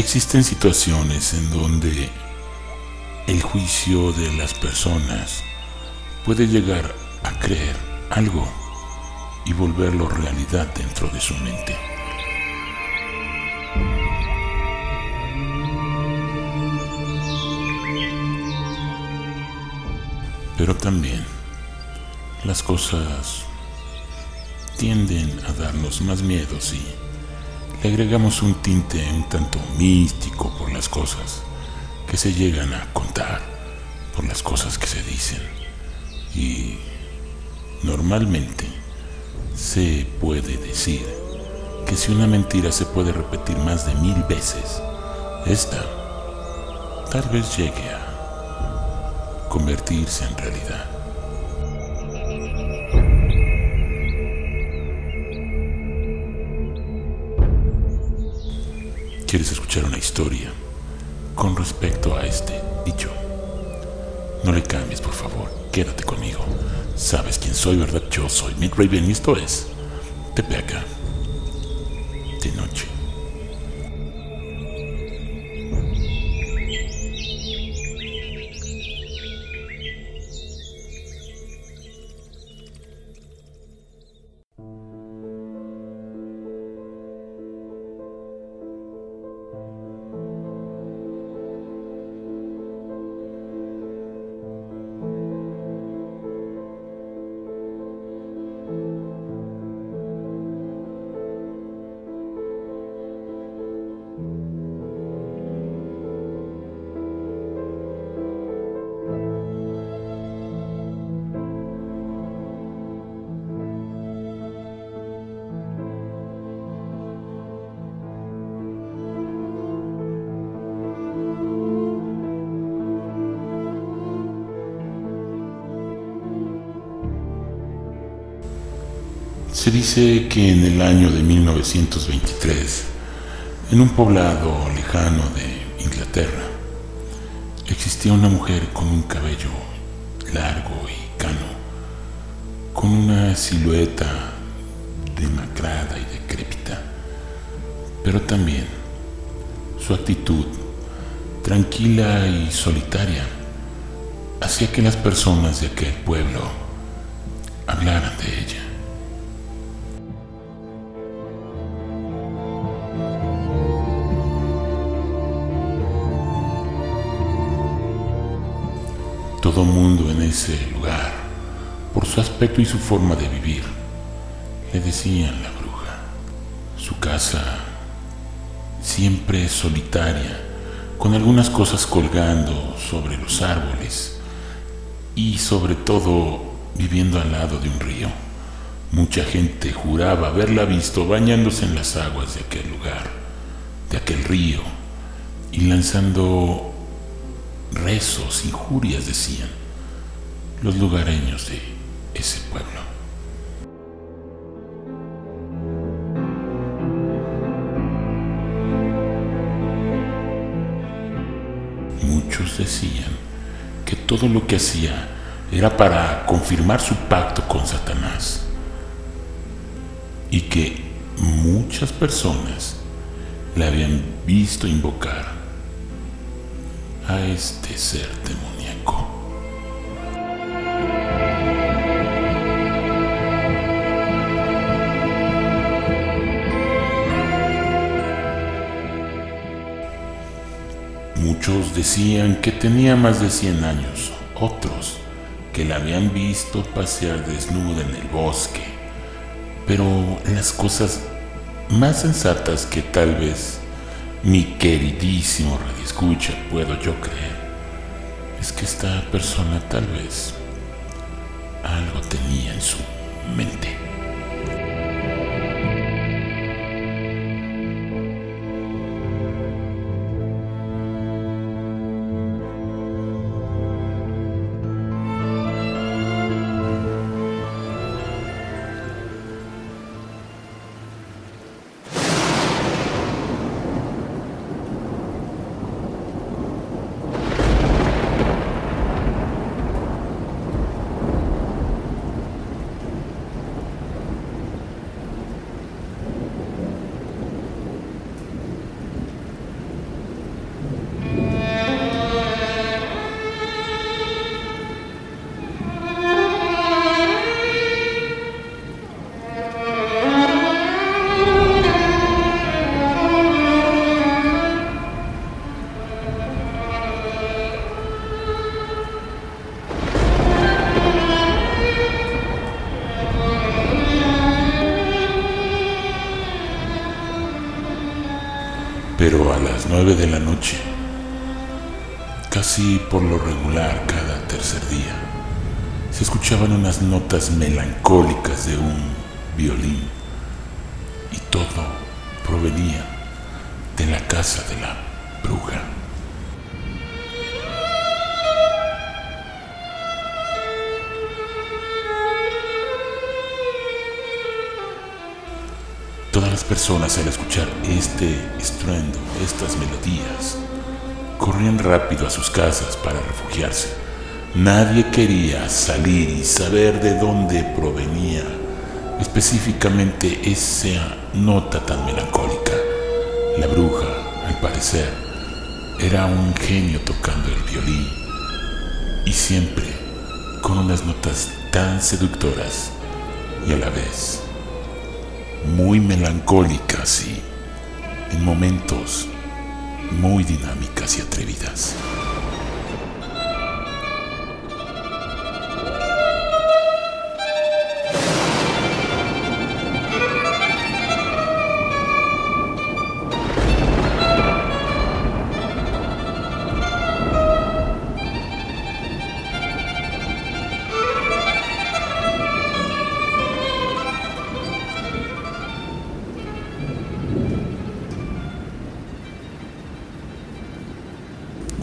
Existen situaciones en donde el juicio de las personas puede llegar a creer algo y volverlo realidad dentro de su mente. Pero también las cosas tienden a darnos más miedos y le agregamos un tinte un tanto místico por las cosas que se llegan a contar, por las cosas que se dicen. Y normalmente se puede decir que si una mentira se puede repetir más de mil veces, esta tal vez llegue a convertirse en realidad. ¿Quieres escuchar una historia con respecto a este dicho? No le cambies, por favor. Quédate conmigo. Sabes quién soy, ¿verdad? Yo soy Mick Raven y esto es Tepeaca Se dice que en el año de 1923, en un poblado lejano de Inglaterra, existía una mujer con un cabello largo y cano, con una silueta demacrada y decrépita, pero también su actitud tranquila y solitaria hacía que las personas de aquel pueblo hablaran de ella. Todo mundo en ese lugar, por su aspecto y su forma de vivir, le decían la bruja. Su casa siempre solitaria, con algunas cosas colgando sobre los árboles y sobre todo viviendo al lado de un río. Mucha gente juraba haberla visto bañándose en las aguas de aquel lugar, de aquel río, y lanzando rezos, injurias, decían los lugareños de ese pueblo. Muchos decían que todo lo que hacía era para confirmar su pacto con Satanás y que muchas personas le habían visto invocar a este ser demoníaco. Muchos decían que tenía más de 100 años, otros que la habían visto pasear desnuda en el bosque, pero las cosas más sensatas que tal vez mi queridísimo Escucha, puedo yo creer, es que esta persona tal vez algo tenía en su mente. De la noche, casi por lo regular cada tercer día, se escuchaban unas notas melancólicas de un violín y todo provenía de la casa de la bruja. Todas las personas al escuchar este estruendo, estas melodías, corrían rápido a sus casas para refugiarse. Nadie quería salir y saber de dónde provenía específicamente esa nota tan melancólica. La bruja, al parecer, era un genio tocando el violín y siempre con unas notas tan seductoras y a la vez muy melancólicas y en momentos muy dinámicas y atrevidas.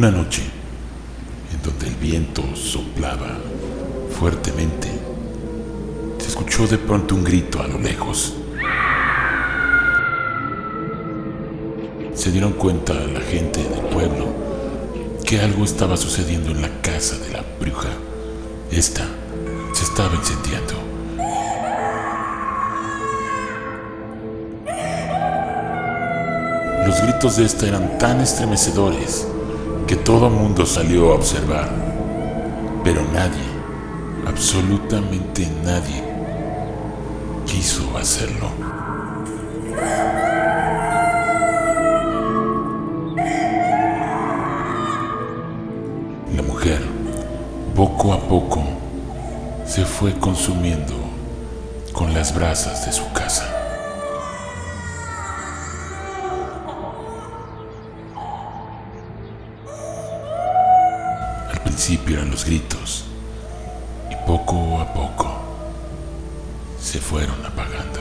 Una noche, en donde el viento soplaba fuertemente, se escuchó de pronto un grito a lo lejos. Se dieron cuenta la gente del pueblo que algo estaba sucediendo en la casa de la bruja. Esta se estaba incendiando. Los gritos de esta eran tan estremecedores que todo mundo salió a observar, pero nadie, absolutamente nadie, quiso hacerlo. La mujer, poco a poco, se fue consumiendo con las brasas de su casa. Eran los gritos y poco a poco se fueron apagando.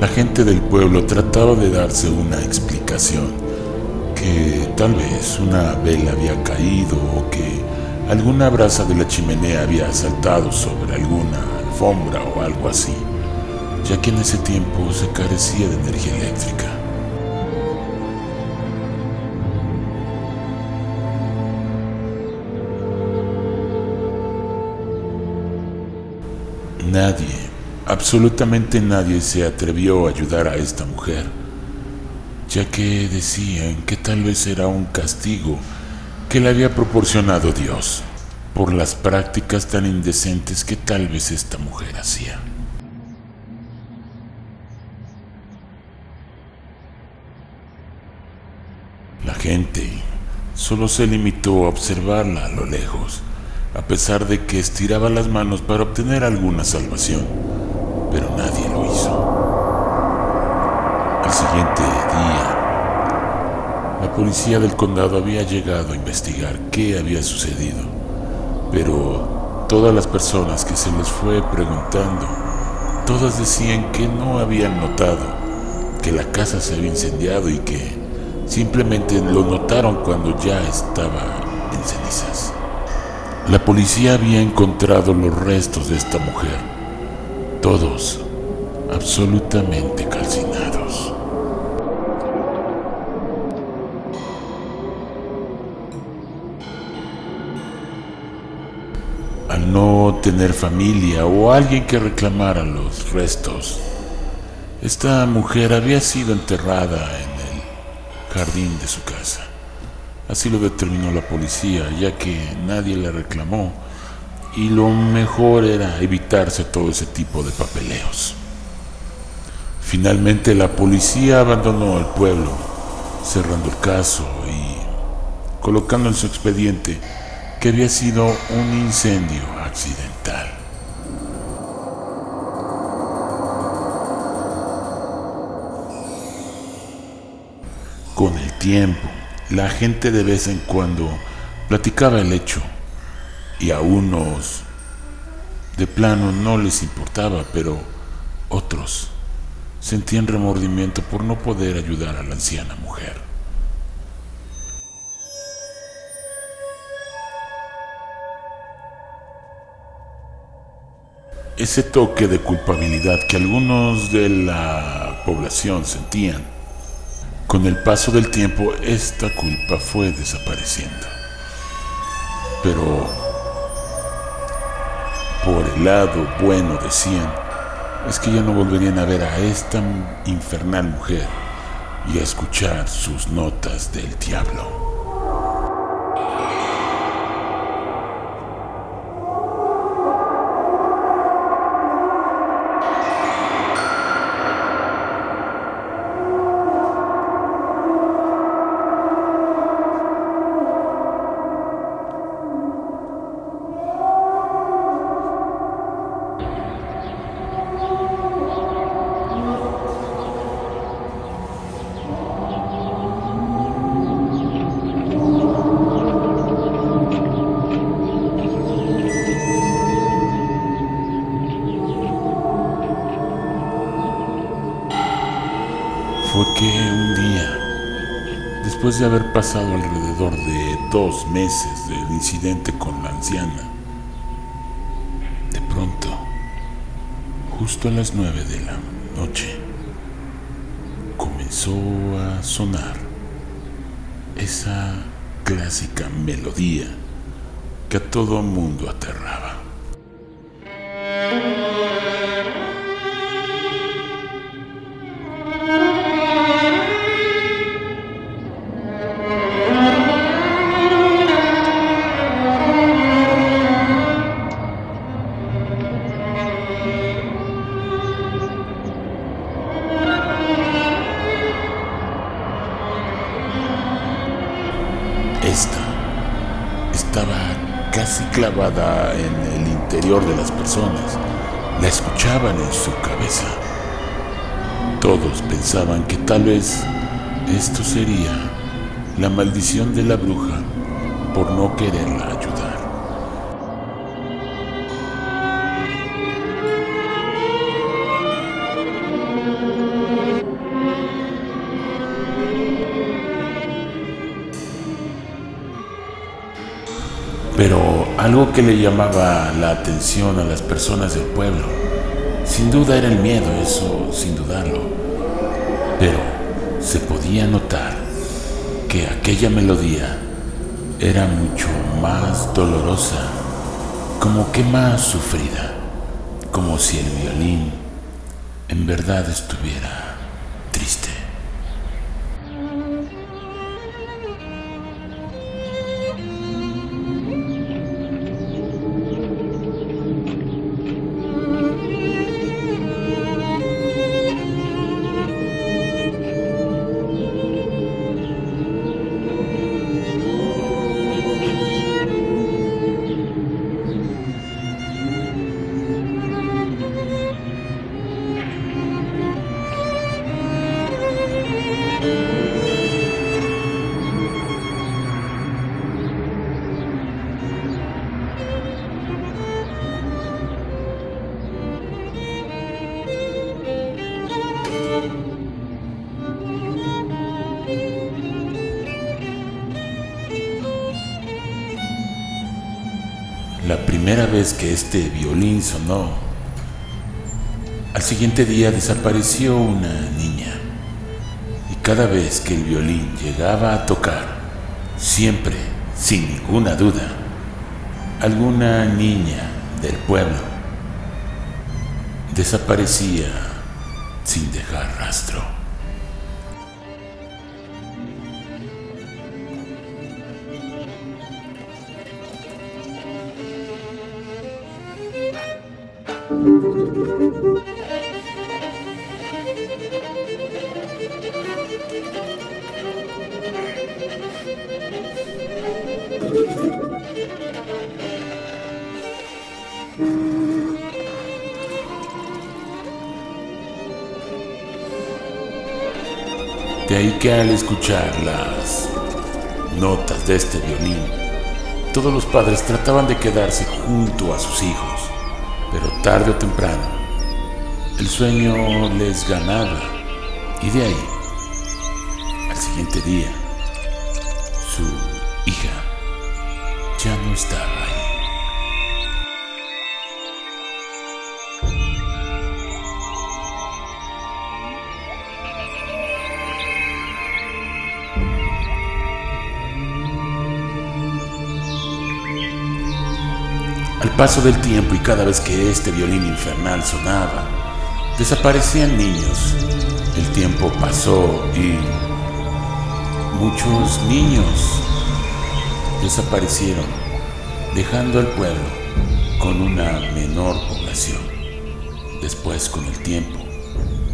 La gente del pueblo trataba de darse una explicación, que tal vez una vela había caído o que alguna brasa de la chimenea había saltado sobre alguna alfombra o algo así ya que en ese tiempo se carecía de energía eléctrica. Nadie, absolutamente nadie se atrevió a ayudar a esta mujer, ya que decían que tal vez era un castigo que le había proporcionado Dios por las prácticas tan indecentes que tal vez esta mujer hacía. Gente solo se limitó a observarla a lo lejos, a pesar de que estiraba las manos para obtener alguna salvación, pero nadie lo hizo. Al siguiente día, la policía del condado había llegado a investigar qué había sucedido, pero todas las personas que se les fue preguntando, todas decían que no habían notado que la casa se había incendiado y que Simplemente lo notaron cuando ya estaba en cenizas. La policía había encontrado los restos de esta mujer, todos absolutamente calcinados. Al no tener familia o alguien que reclamara los restos, esta mujer había sido enterrada en jardín de su casa. Así lo determinó la policía, ya que nadie le reclamó y lo mejor era evitarse todo ese tipo de papeleos. Finalmente la policía abandonó el pueblo, cerrando el caso y colocando en su expediente que había sido un incendio a la gente de vez en cuando platicaba el hecho y a unos de plano no les importaba, pero otros sentían remordimiento por no poder ayudar a la anciana mujer. Ese toque de culpabilidad que algunos de la población sentían, con el paso del tiempo esta culpa fue desapareciendo. Pero por el lado bueno decían, es que ya no volverían a ver a esta infernal mujer y a escuchar sus notas del diablo. Después de haber pasado alrededor de dos meses del incidente con la anciana, de pronto, justo a las nueve de la noche, comenzó a sonar esa clásica melodía que a todo mundo aterraba. En el interior de las personas. La escuchaban en su cabeza. Todos pensaban que tal vez esto sería la maldición de la bruja por no quererla algo que le llamaba la atención a las personas del pueblo, sin duda era el miedo, eso sin dudarlo. Pero se podía notar que aquella melodía era mucho más dolorosa, como que más sufrida, como si el violín en verdad estuviera La primera vez que este violín sonó, al siguiente día desapareció una niña. Y cada vez que el violín llegaba a tocar, siempre, sin ninguna duda, alguna niña del pueblo desaparecía sin dejar rastro. De ahí que al escuchar las notas de este violín, todos los padres trataban de quedarse junto a sus hijos, pero tarde o temprano el sueño les ganaba y de ahí, al siguiente día, su paso del tiempo y cada vez que este violín infernal sonaba, desaparecían niños. El tiempo pasó y muchos niños desaparecieron, dejando al pueblo con una menor población. Después, con el tiempo,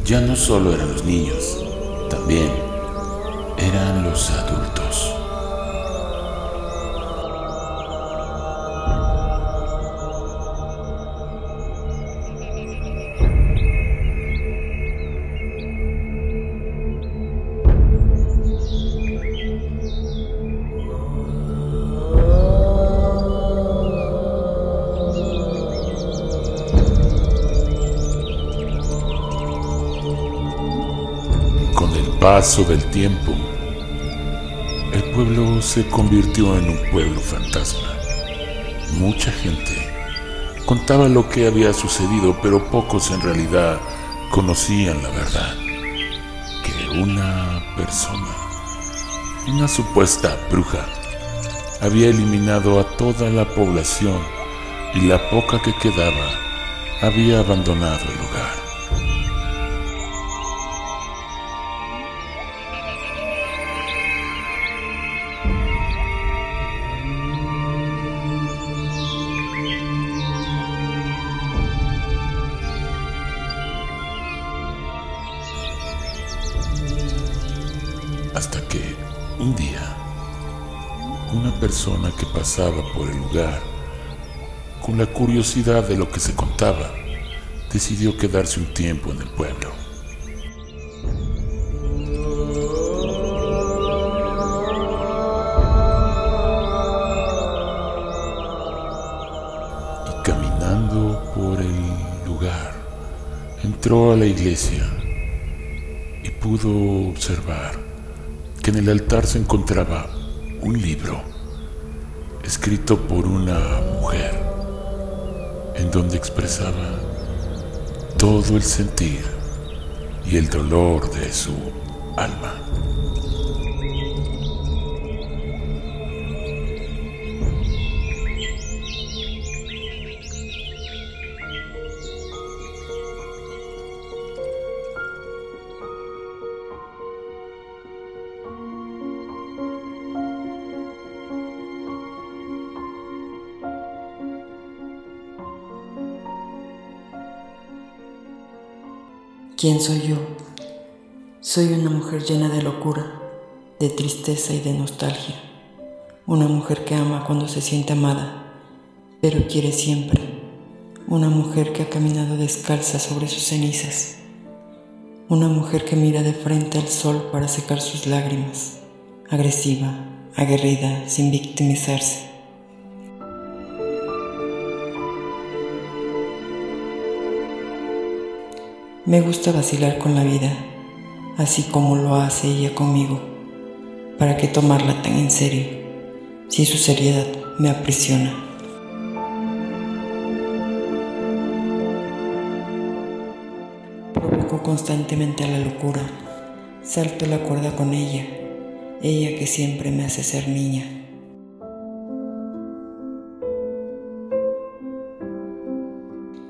ya no solo eran los niños, también eran los adultos. Paso del tiempo, el pueblo se convirtió en un pueblo fantasma. Mucha gente contaba lo que había sucedido, pero pocos en realidad conocían la verdad. Que una persona, una supuesta bruja, había eliminado a toda la población y la poca que quedaba había abandonado el lugar. Hasta que un día una persona que pasaba por el lugar, con la curiosidad de lo que se contaba, decidió quedarse un tiempo en el pueblo. Y caminando por el lugar, entró a la iglesia y pudo observar en el altar se encontraba un libro escrito por una mujer en donde expresaba todo el sentir y el dolor de su alma. ¿Quién soy yo? Soy una mujer llena de locura, de tristeza y de nostalgia. Una mujer que ama cuando se siente amada, pero quiere siempre. Una mujer que ha caminado descalza sobre sus cenizas. Una mujer que mira de frente al sol para secar sus lágrimas. Agresiva, aguerrida, sin victimizarse. Me gusta vacilar con la vida, así como lo hace ella conmigo. ¿Para qué tomarla tan en serio si su seriedad me aprisiona? Provoco constantemente a la locura, salto la cuerda con ella, ella que siempre me hace ser niña.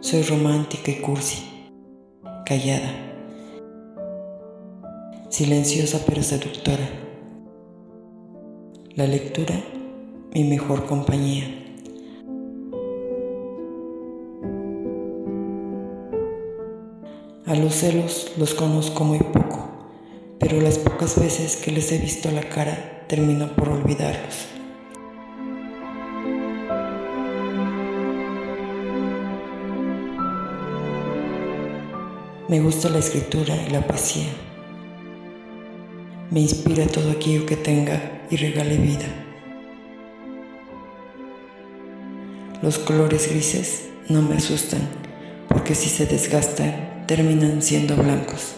Soy romántica y cursi callada, silenciosa pero seductora. La lectura, mi mejor compañía. A los celos los conozco muy poco, pero las pocas veces que les he visto la cara termino por olvidarlos. Me gusta la escritura y la poesía. me inspira todo aquello que tenga y regale vida. Los colores grises no me asustan, porque si se desgastan, terminan siendo blancos.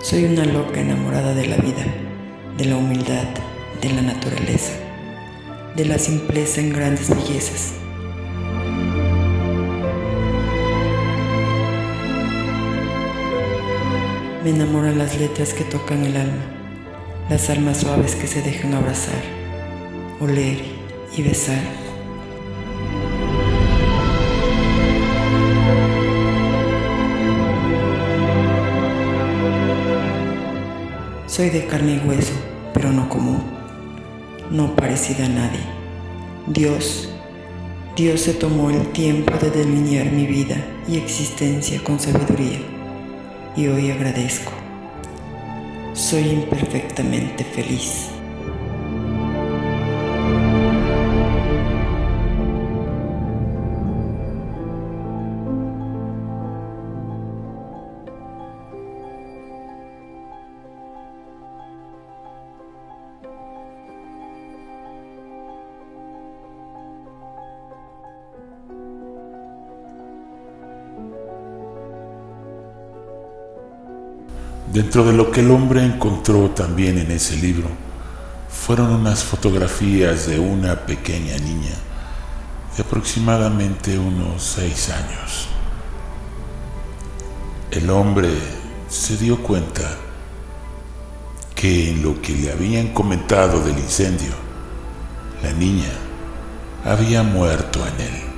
Soy una loca enamorada de la vida, de la humildad, de la naturaleza, de la simpleza en grandes bellezas. Me enamoran las letras que tocan el alma, las almas suaves que se dejan abrazar, oler y besar. Soy de carne y hueso, pero no común, no parecida a nadie. Dios, Dios se tomó el tiempo de delinear mi vida y existencia con sabiduría, y hoy agradezco. Soy imperfectamente feliz. Dentro de lo que el hombre encontró también en ese libro fueron unas fotografías de una pequeña niña de aproximadamente unos seis años. El hombre se dio cuenta que en lo que le habían comentado del incendio, la niña había muerto en él.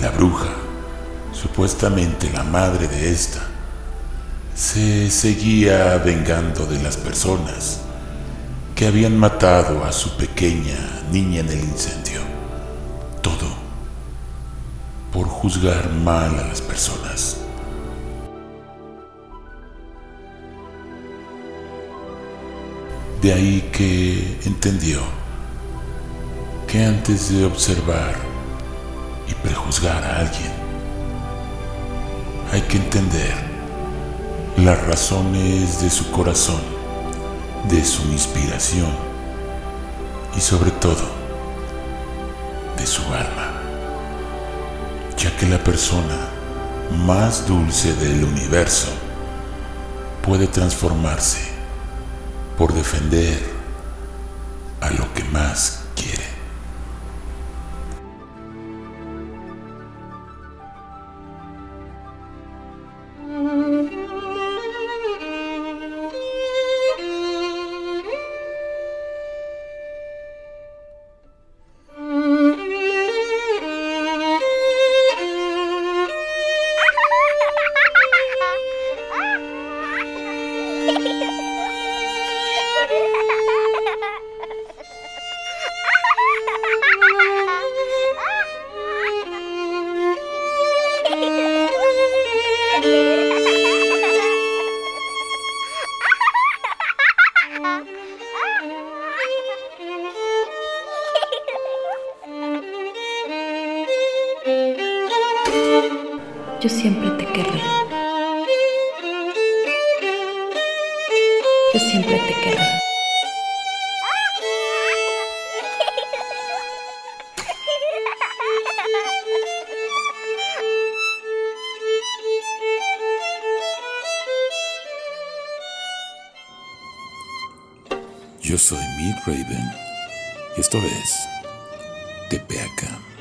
La bruja, supuestamente la madre de esta, se seguía vengando de las personas que habían matado a su pequeña niña en el incendio. Todo por juzgar mal a las personas. De ahí que entendió que antes de observar y prejuzgar a alguien. Hay que entender las razones de su corazón, de su inspiración y sobre todo de su alma, ya que la persona más dulce del universo puede transformarse por defender a lo que más Mid Raven y esto es Tepeaca.